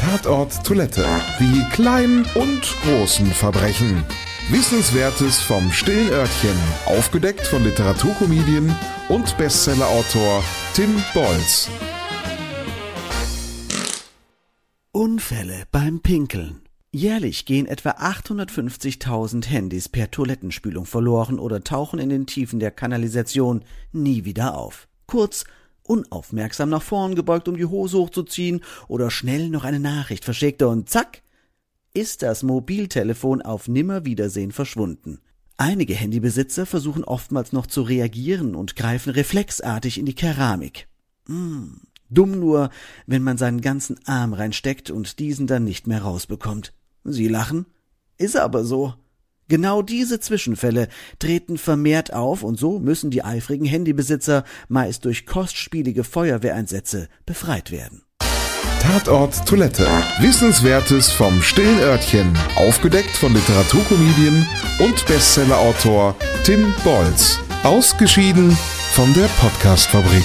Tatort Toilette. Die kleinen und großen Verbrechen. Wissenswertes vom stillen Örtchen. Aufgedeckt von Literaturkomedien und Bestsellerautor Tim Bolz. Unfälle beim Pinkeln. Jährlich gehen etwa 850.000 Handys per Toilettenspülung verloren oder tauchen in den Tiefen der Kanalisation nie wieder auf. Kurz, unaufmerksam nach vorn gebeugt, um die Hose hochzuziehen oder schnell noch eine Nachricht verschickte und zack, ist das Mobiltelefon auf Nimmerwiedersehen verschwunden. Einige Handybesitzer versuchen oftmals noch zu reagieren und greifen reflexartig in die Keramik. Hm, dumm nur, wenn man seinen ganzen Arm reinsteckt und diesen dann nicht mehr rausbekommt. Sie lachen? Ist aber so. Genau diese Zwischenfälle treten vermehrt auf und so müssen die eifrigen Handybesitzer meist durch kostspielige Feuerwehreinsätze befreit werden. Tatort Toilette. Wissenswertes vom stillen Örtchen. Aufgedeckt von Literaturkomedien und Bestsellerautor Tim Bolz. Ausgeschieden von der Podcastfabrik.